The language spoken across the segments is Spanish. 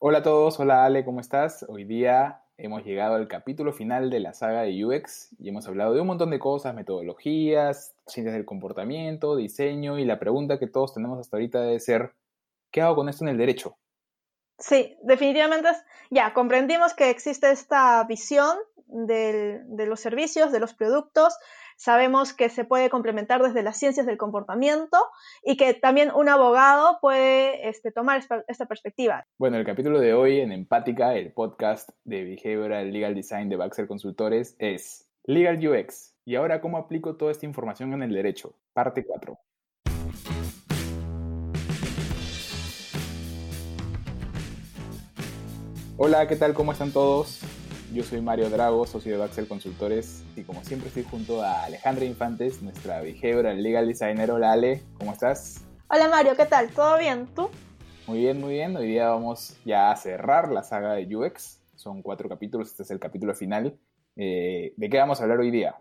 Hola a todos, hola Ale, ¿cómo estás? Hoy día hemos llegado al capítulo final de la saga de UX y hemos hablado de un montón de cosas, metodologías, ciencias del comportamiento, diseño y la pregunta que todos tenemos hasta ahorita debe ser, ¿qué hago con esto en el derecho? Sí, definitivamente ya comprendimos que existe esta visión de los servicios, de los productos, sabemos que se puede complementar desde las ciencias del comportamiento y que también un abogado puede este, tomar esta perspectiva. Bueno, el capítulo de hoy en Empática, el podcast de Behavioral Legal Design de Baxter Consultores, es Legal UX. Y ahora, ¿cómo aplico toda esta información en el derecho? Parte 4. Hola, ¿qué tal? ¿Cómo están todos? Yo soy Mario Drago, socio de Baxel Consultores y como siempre estoy junto a Alejandra Infantes, nuestra behavioral legal designer. Hola Ale, ¿cómo estás? Hola Mario, ¿qué tal? ¿Todo bien? ¿Tú? Muy bien, muy bien. Hoy día vamos ya a cerrar la saga de UX. Son cuatro capítulos, este es el capítulo final. Eh, ¿De qué vamos a hablar hoy día?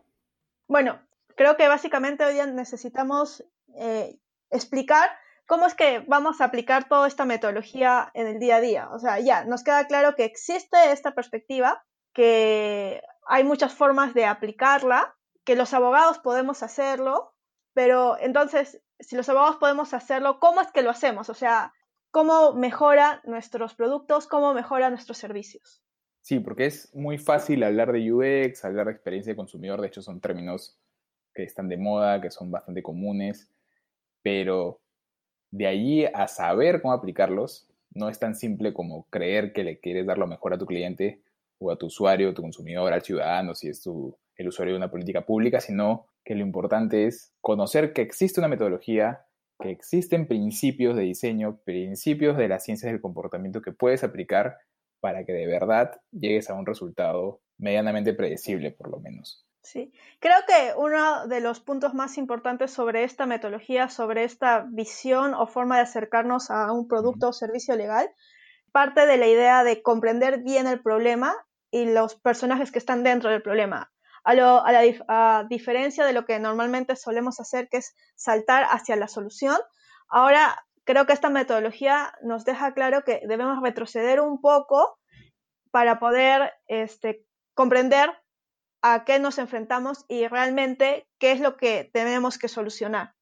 Bueno, creo que básicamente hoy día necesitamos eh, explicar ¿cómo es que vamos a aplicar toda esta metodología en el día a día? O sea, ya, nos queda claro que existe esta perspectiva, que hay muchas formas de aplicarla, que los abogados podemos hacerlo, pero entonces, si los abogados podemos hacerlo, ¿cómo es que lo hacemos? O sea, ¿cómo mejora nuestros productos? ¿Cómo mejora nuestros servicios? Sí, porque es muy fácil hablar de UX, hablar de experiencia de consumidor, de hecho son términos que están de moda, que son bastante comunes, pero de allí a saber cómo aplicarlos, no es tan simple como creer que le quieres dar lo mejor a tu cliente o a tu usuario, tu consumidor, al ciudadano, si es tu, el usuario de una política pública, sino que lo importante es conocer que existe una metodología, que existen principios de diseño, principios de las ciencias del comportamiento que puedes aplicar para que de verdad llegues a un resultado medianamente predecible, por lo menos. Sí, creo que uno de los puntos más importantes sobre esta metodología, sobre esta visión o forma de acercarnos a un producto o servicio legal, parte de la idea de comprender bien el problema y los personajes que están dentro del problema. A, la diferencia de lo que normalmente solemos hacer, que es saltar hacia la solución, ahora creo que esta metodología nos deja claro que debemos retroceder un poco para poder este, comprender a qué nos enfrentamos y realmente qué es lo que tenemos que solucionar.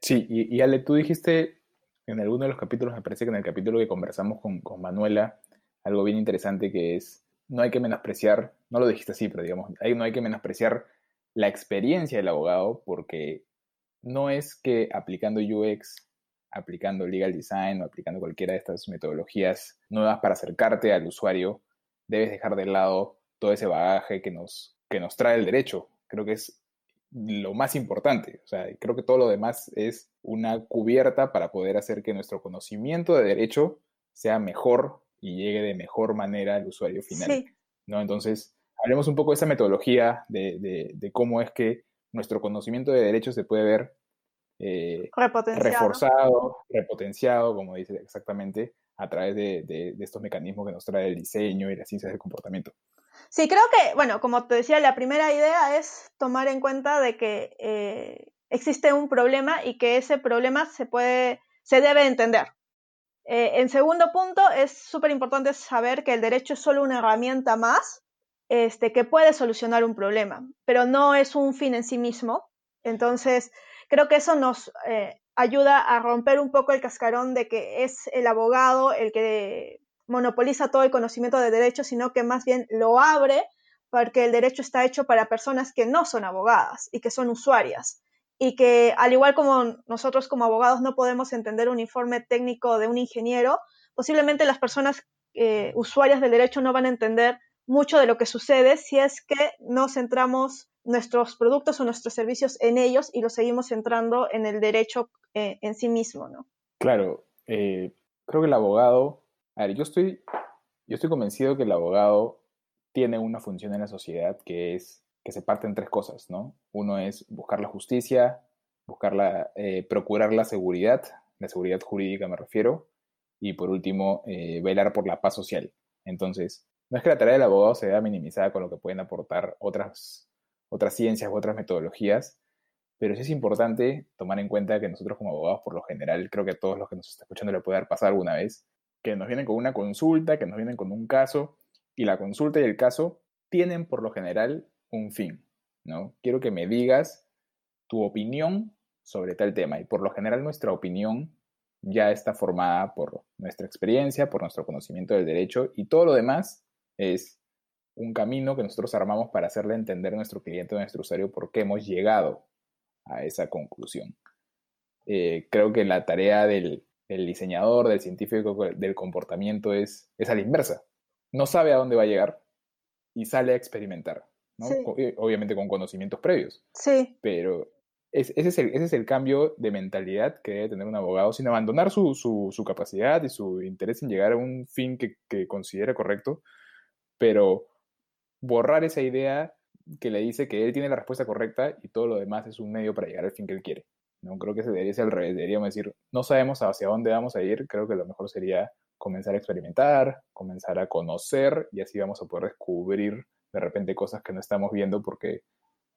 Sí, y, Ale, tú dijiste en alguno de los capítulos, me parece que en el capítulo que conversamos con, con Manuela, algo bien interesante que es, no hay que menospreciar, no lo dijiste así, pero digamos, no hay que menospreciar la experiencia del abogado porque no es que aplicando UX, aplicando legal design o aplicando cualquiera de estas metodologías nuevas para acercarte al usuario, debes dejar de lado todo ese bagaje que nos, que nos trae el derecho. Creo que es lo más importante. O sea, creo que todo lo demás es una cubierta para poder hacer que nuestro conocimiento de derecho sea mejor y llegue de mejor manera al usuario final. ¿no? Entonces, hablemos un poco de esa metodología, de, cómo es que nuestro conocimiento de derecho se puede ver eh, reforzado, repotenciado, como dice exactamente, a través de estos mecanismos que nos trae el diseño y las ciencias del comportamiento. Sí, creo que, bueno, como te decía, la primera idea es tomar en cuenta de que eh, existe un problema y que ese problema se puede, se debe entender. Eh, en segundo punto, es súper importante saber que el derecho es solo una herramienta más este, que puede solucionar un problema, pero no es un fin en sí mismo. Entonces, creo que eso nos eh, ayuda a romper un poco el cascarón de que es el abogado el que monopoliza todo el conocimiento de derecho, sino que más bien lo abre porque el derecho está hecho para personas que no son abogadas y que son usuarias. Y que al igual como nosotros como abogados no podemos entender un informe técnico de un ingeniero, posiblemente las personas eh, usuarias del derecho no van a entender mucho de lo que sucede si es que no centramos nuestros productos o nuestros servicios en ellos y los seguimos centrando en el derecho eh, en sí mismo, ¿no? Claro, eh, creo que el abogado a ver, yo estoy, yo estoy convencido que el abogado tiene una función en la sociedad que es que se parte en tres cosas, ¿no? Uno es buscar la justicia, buscar la, eh, procurar la seguridad, la seguridad jurídica me refiero, y por último, eh, velar por la paz social. Entonces, no es que la tarea del abogado se vea minimizada con lo que pueden aportar otras, otras ciencias u otras metodologías, pero sí es importante tomar en cuenta que nosotros como abogados, por lo general, creo que a todos los que nos están escuchando le puede dar pasar alguna vez, que nos vienen con una consulta, que nos vienen con un caso, y la consulta y el caso tienen por lo general un fin, ¿no? Quiero que me digas tu opinión sobre tal tema, y por lo general nuestra opinión ya está formada por nuestra experiencia, por nuestro conocimiento del derecho, y todo lo demás es un camino que nosotros armamos para hacerle entender a nuestro cliente o a nuestro usuario por qué hemos llegado a esa conclusión. Eh, creo que la tarea del, diseñador, del científico del comportamiento es, es a la inversa. No sabe a dónde va a llegar y sale a experimentar, obviamente con conocimientos previos. Sí. Pero ese, es el, ese, es el, cambio de mentalidad que debe tener un abogado sin abandonar su, su, capacidad y su interés en llegar a un fin que, que considere correcto, pero borrar esa idea que le dice que él tiene la respuesta correcta y todo lo demás es un medio para llegar al fin que él quiere. No creo que se debería ser al revés, deberíamos decir, no sabemos hacia dónde vamos a ir, creo que lo mejor sería comenzar a experimentar, comenzar a conocer y así vamos a poder descubrir de repente cosas que no estamos viendo porque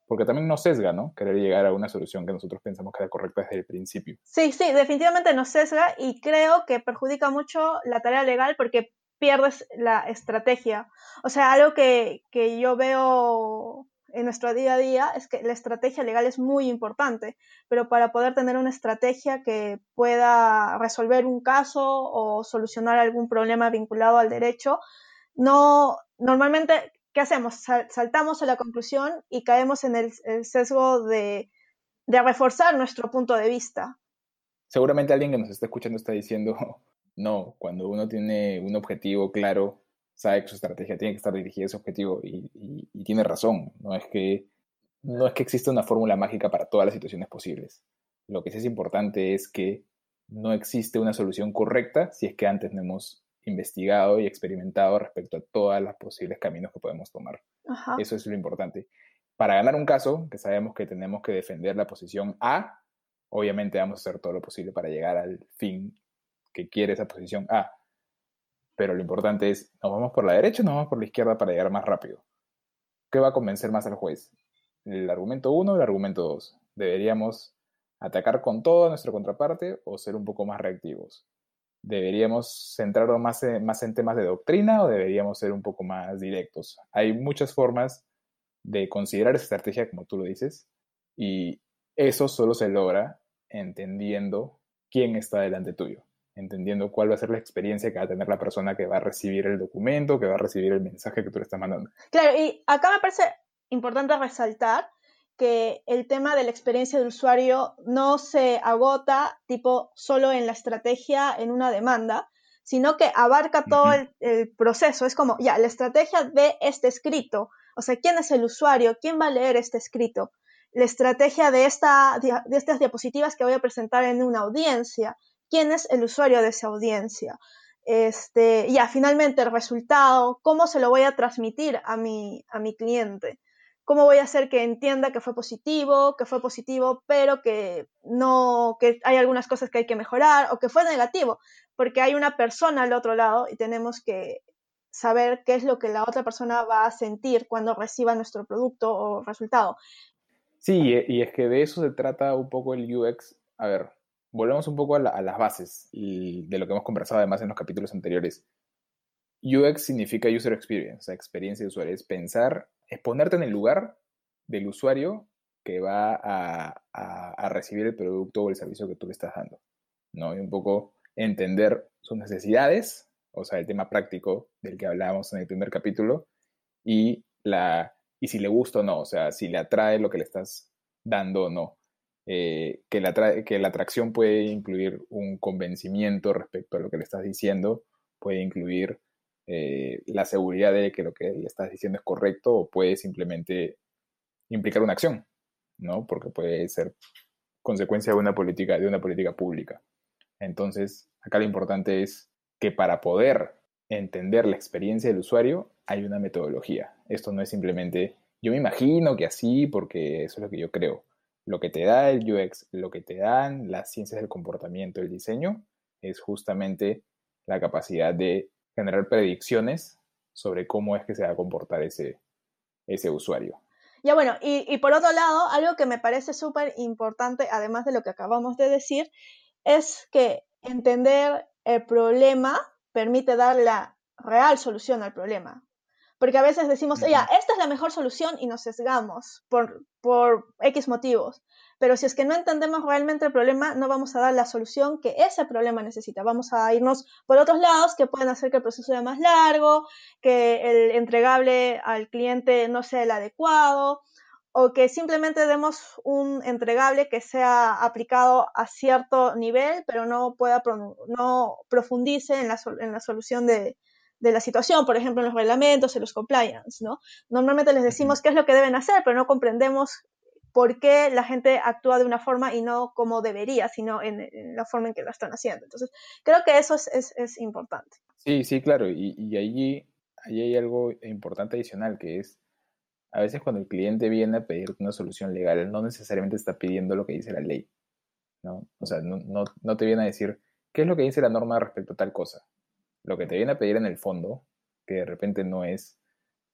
porque también nos sesga, ¿no? Querer llegar a una solución que nosotros pensamos que era correcta desde el principio. Sí, sí, definitivamente nos sesga y creo que perjudica mucho la tarea legal porque pierdes la estrategia. O sea, algo que, yo veo en nuestro día a día es que la estrategia legal es muy importante, pero para poder tener una estrategia que pueda resolver un caso o solucionar algún problema vinculado al derecho, no normalmente ¿qué hacemos? saltamos a la conclusión y caemos en el, sesgo de, reforzar nuestro punto de vista. Seguramente alguien que nos está escuchando está diciendo, no, cuando uno tiene un objetivo claro, sabe que su estrategia tiene que estar dirigida a ese objetivo y, tiene razón. No es, que, no es que exista una fórmula mágica para todas las situaciones posibles. Lo que sí es importante es que no existe una solución correcta si es que antes no hemos investigado y experimentado respecto a todos los posibles caminos que podemos tomar. Eso es lo importante. Para ganar un caso, que sabemos que tenemos que defender la posición A, obviamente vamos a hacer todo lo posible para llegar al fin que quiere esa posición A. Pero lo importante es, ¿nos vamos por la derecha o nos vamos por la izquierda para llegar más rápido? ¿Qué va a convencer más al juez? ¿El argumento 1 o el argumento 2? ¿Deberíamos atacar con todo a nuestra contraparte o ser un poco más reactivos? ¿Deberíamos centrarnos más en, más en temas de doctrina o deberíamos ser un poco más directos? Hay muchas formas de considerar esa estrategia, como tú lo dices, y eso solo se logra entendiendo quién está delante tuyo entendiendo cuál va a ser la experiencia que va a tener la persona que va a recibir el documento, que va a recibir el mensaje que tú le estás mandando. Claro, y acá me parece importante resaltar que el tema de la experiencia del usuario no se agota tipo solo en la estrategia, en una demanda, sino que abarca todo el, proceso. Es como, ya, la estrategia de este escrito, o sea, ¿quién es el usuario? ¿Quién va a leer este escrito? La estrategia de, esta, de estas diapositivas que voy a presentar en una audiencia, quién es el usuario de esa audiencia. Este, ya, finalmente el resultado, cómo se lo voy a transmitir a mi, a mi cliente. ¿Cómo voy a hacer que entienda que fue positivo, que fue positivo, pero que no, que hay algunas cosas que hay que mejorar o que fue negativo? Porque hay una persona al otro lado y tenemos que saber qué es lo que la otra persona va a sentir cuando reciba nuestro producto o resultado. Sí, y es que de eso se trata un poco el UX. A ver, volvemos un poco a, las bases de lo que hemos conversado además en los capítulos anteriores. UX significa User Experience, experiencia de usuario. Es pensar, es ponerte en el lugar del usuario que va a, recibir el producto o el servicio que tú le estás dando. ¿no? Y un poco entender sus necesidades, o sea, el tema práctico del que hablábamos en el primer capítulo, y, la, y si le gusta o no, o sea, si le atrae lo que le estás dando o no. Eh, que, la que la atracción puede incluir un convencimiento respecto a lo que le estás diciendo, puede incluir eh, la seguridad de que lo que le estás diciendo es correcto o puede simplemente implicar una acción, ¿no? Porque puede ser consecuencia de una política, de una política pública. Entonces, acá lo importante es que para poder entender la experiencia del usuario hay una metodología. Esto no es simplemente, yo me imagino que así porque eso es lo que yo creo. Lo que te da el UX, lo que te dan las ciencias del comportamiento, el diseño, es justamente la capacidad de generar predicciones sobre cómo es que se va a comportar ese, ese usuario. Ya bueno, y, por otro lado, algo que me parece súper importante, además de lo que acabamos de decir, es que entender el problema permite dar la real solución al problema. Porque a veces decimos, ya, esta es la mejor solución y nos sesgamos por, por X motivos. Pero si es que no entendemos realmente el problema, no vamos a dar la solución que ese problema necesita. Vamos a irnos por otros lados que pueden hacer que el proceso sea más largo, que el entregable al cliente no sea el adecuado, o que simplemente demos un entregable que sea aplicado a cierto nivel, pero no pueda no profundice en la, en la solución de, de la situación, por ejemplo, en los reglamentos, en los compliance, ¿no? Normalmente les decimos qué es lo que deben hacer, pero no comprendemos por qué la gente actúa de una forma y no como debería, sino en, la forma en que lo están haciendo. Entonces, creo que eso es, es, importante. Sí, sí, claro. Y, y allí, hay algo importante adicional, que es, a veces cuando el cliente viene a pedir una solución legal, no necesariamente está pidiendo lo que dice la ley. ¿no? O sea, no, no, no te viene a decir, ¿qué es lo que dice la norma respecto a tal cosa? lo que te viene a pedir en el fondo, que de repente no es,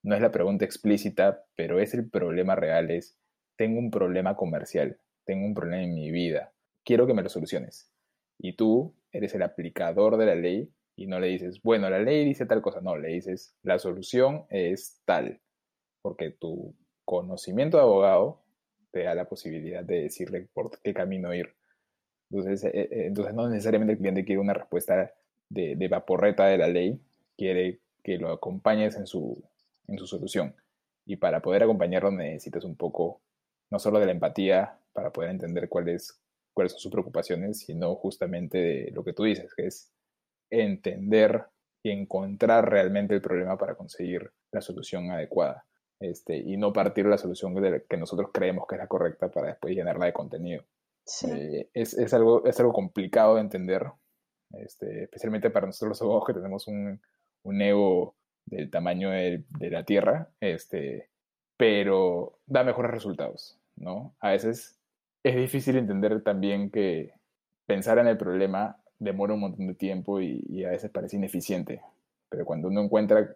no es la pregunta explícita, pero es el problema real, es, tengo un problema comercial, tengo un problema en mi vida, quiero que me lo soluciones. Y tú eres el aplicador de la ley y no le dices, bueno, la ley dice tal cosa, no, le dices, la solución es tal, porque tu conocimiento de abogado te da la posibilidad de decirle por qué camino ir. Entonces, eh, eh, entonces no necesariamente el cliente quiere una respuesta de, de, vaporreta de la ley, quiere que lo acompañes en su, en su solución. Y para poder acompañarlo necesitas un poco, no solo de la empatía, para poder entender cuáles, cuáles son sus preocupaciones, sino justamente de lo que tú dices, que es entender y encontrar realmente el problema para conseguir la solución adecuada. Este, y no partir la solución que nosotros creemos que es la correcta para después llenarla de contenido. Eh, es, es, algo, es algo complicado de entender, este, especialmente para nosotros los abogados que tenemos un, un ego del tamaño de, la Tierra, este, pero da mejores resultados, ¿no? A veces es difícil entender también que pensar en el problema demora un montón de tiempo y, a veces parece ineficiente, pero cuando uno encuentra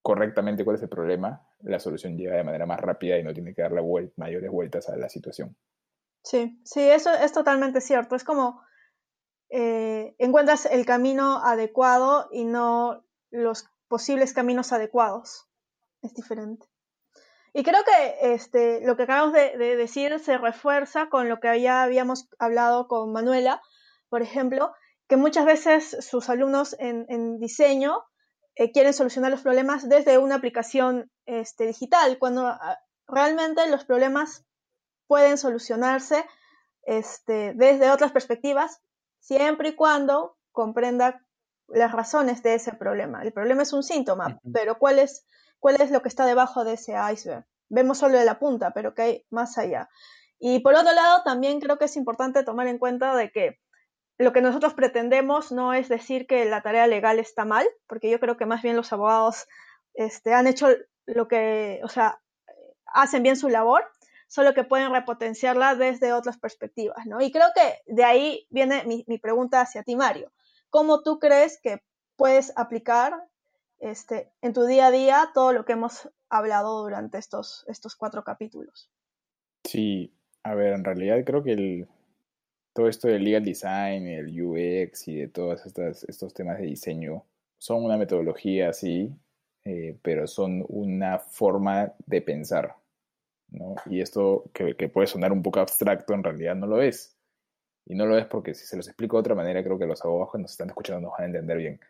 correctamente cuál es el problema, la solución llega de manera más rápida y no tiene que darle mayores vueltas a la situación. Sí, sí, eso es totalmente cierto. Es como eh, encuentras el camino adecuado y no los posibles caminos adecuados. Es diferente. Y creo que este, lo que acabamos de, decir se refuerza con lo que ya habíamos hablado con Manuela, por ejemplo, que muchas veces sus alumnos en, diseño eh, quieren solucionar los problemas desde una aplicación este, digital, cuando ah, realmente los problemas pueden solucionarse este, desde otras perspectivas siempre y cuando comprenda las razones de ese problema. El problema es un síntoma, pero ¿cuál es, ¿cuál es lo que está debajo de ese iceberg? Vemos solo de la punta, pero ¿qué hay más allá? Y por otro lado, también creo que es importante tomar en cuenta de que lo que nosotros pretendemos no es decir que la tarea legal está mal, porque yo creo que más bien los abogados este, han hecho lo que, o sea, hacen bien su labor, solo que pueden repotenciarla desde otras perspectivas, ¿no? Y creo que de ahí viene mi, pregunta hacia ti, Mario. ¿Cómo tú crees que puedes aplicar este, en tu día a día todo lo que hemos hablado durante estos, estos cuatro capítulos? Sí, a ver, en realidad creo que el, todo esto del legal design, el UX y de todos estos, estos temas de diseño son una metodología, sí, eh, pero son una forma de pensar. Y esto que, puede sonar un poco abstracto, en realidad no lo es. Y no lo es porque si se los explico de otra manera, creo que los abogados nos están escuchando nos van a entender bien.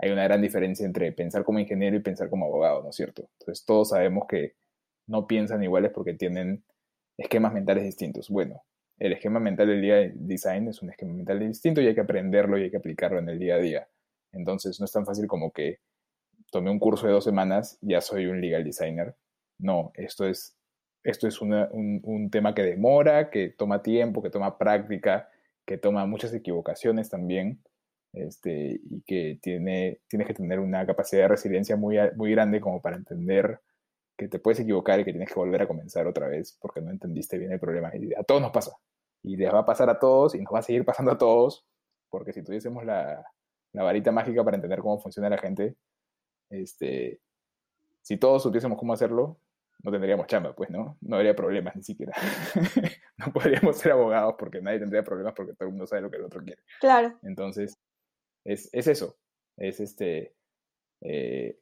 Hay una gran diferencia entre pensar como ingeniero y pensar como abogado, ¿no es cierto? Entonces todos sabemos que no piensan iguales porque tienen esquemas mentales distintos. Bueno, el esquema mental del día de design es un esquema mental distinto y hay que aprenderlo y hay que aplicarlo en el día a día. Entonces no es tan fácil como que tomé un curso de dos semanas, ya soy un legal designer. No, esto es esto es un, tema que demora, que toma tiempo, que toma práctica, que toma muchas equivocaciones también, este, y que tiene, tienes que tener una capacidad de resiliencia muy, muy grande como para entender que te puedes equivocar y que tienes que volver a comenzar otra vez porque no entendiste bien el problema. Y a todos nos pasa. Y les va a pasar a todos y nos va a seguir pasando a todos, porque si tuviésemos la, la varita mágica para entender cómo funciona la gente, este, si todos supiésemos cómo hacerlo, no tendríamos chamba, pues, ¿no? No habría problemas ni siquiera. no podríamos ser abogados porque nadie tendría problemas porque todo el mundo sabe lo que el otro quiere. Claro. Entonces, es, es eso. Es este, eh,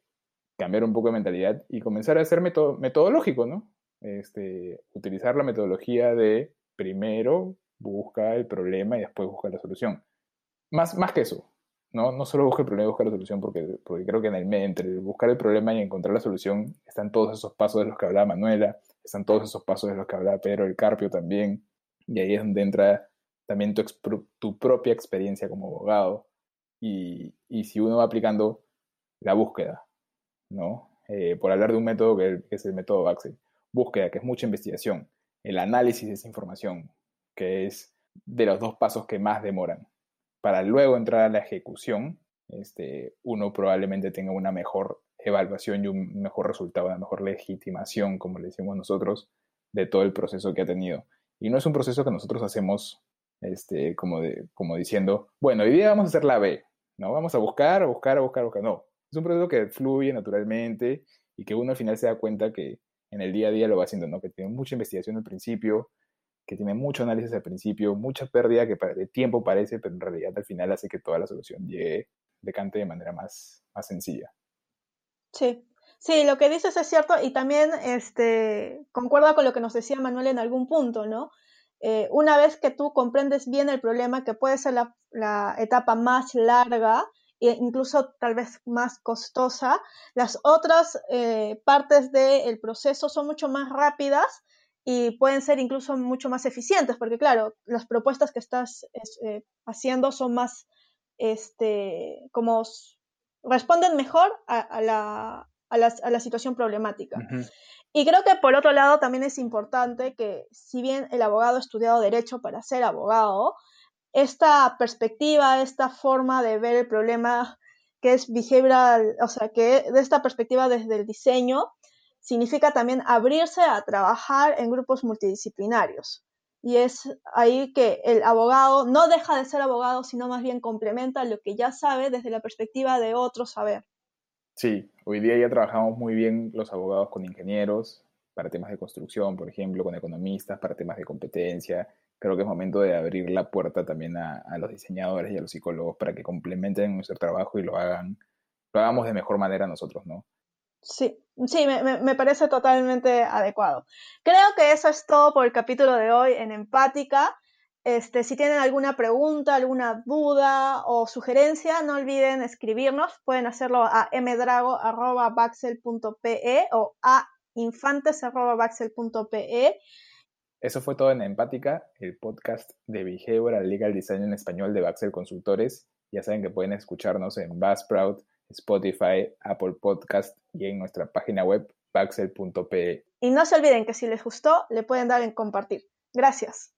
cambiar un poco de mentalidad y comenzar a ser metodológico, ¿no? Este, utilizar la metodología de primero busca el problema y después busca la solución. Más, más que eso, ¿no? No solo busca el problema y busca la solución, porque, porque creo que en el entre buscar el problema y encontrar la solución, están todos esos pasos de los que hablaba Manuela, están todos esos pasos de los que hablaba Pedro el Carpio también, y ahí es donde entra también tu, tu propia experiencia como abogado, y, y, si uno va aplicando la búsqueda, ¿no? Eh, por hablar de un método que, es el método Baxel, búsqueda, que es mucha investigación, el análisis de esa información, que es de los dos pasos que más demoran, para luego entrar a la ejecución, este, uno probablemente tenga una mejor evaluación y un mejor resultado, una mejor legitimación, como le decimos nosotros, de todo el proceso que ha tenido. Y no es un proceso que nosotros hacemos este, como, de, como diciendo, bueno, hoy día vamos a hacer la B, ¿no? Vamos a buscar, a buscar, a buscar, a buscar. No, es un proceso que fluye naturalmente y que uno al final se da cuenta que en el día a día lo va haciendo, ¿no? Que tiene mucha investigación al principio, que tiene mucho análisis al principio, mucha pérdida que de tiempo parece, pero en realidad al final hace que toda la solución llegue, decante de manera más, más sencilla. Sí, sí, lo que dices es cierto y también este, concuerda con lo que nos decía Manuel en algún punto, ¿no? Eh, una vez que tú comprendes bien el problema, que puede ser la, etapa más larga, e incluso tal vez más costosa, las otras eh, partes del proceso son mucho más rápidas y pueden ser incluso mucho más eficientes, porque claro, las propuestas que estás eh, haciendo son más, este, como responden mejor a, la, a, la, situación problemática. Y creo que por otro lado también es importante que si bien el abogado ha estudiado derecho para ser abogado, esta perspectiva, esta forma de ver el problema que es behavioral, o sea, que de esta perspectiva desde el diseño, significa también abrirse a trabajar en grupos multidisciplinarios. Y es ahí que el abogado no deja de ser abogado, sino más bien complementa lo que ya sabe desde la perspectiva de otro saber. Sí, hoy día ya trabajamos muy bien los abogados con ingenieros para temas de construcción, por ejemplo, con economistas para temas de competencia. Creo que es momento de abrir la puerta también a, los diseñadores y a los psicólogos para que complementen nuestro trabajo y lo hagan, lo hagamos de mejor manera nosotros, ¿no? Sí, sí, me, me, parece totalmente adecuado. Creo que eso es todo por el capítulo de hoy en Empática. Este, si tienen alguna pregunta, alguna duda o sugerencia, no olviden escribirnos. Pueden hacerlo a mdrago.baxel.pe o a infantes.baxel.pe. Eso fue todo en Empática, el podcast de Behavioral Legal Design en español de Baxel Consultores. Ya saben que pueden escucharnos en Buzzsprout, Spotify, Apple Podcast y en nuestra página web baxel.pe. Y no se olviden que si les gustó, le pueden dar en compartir. Gracias.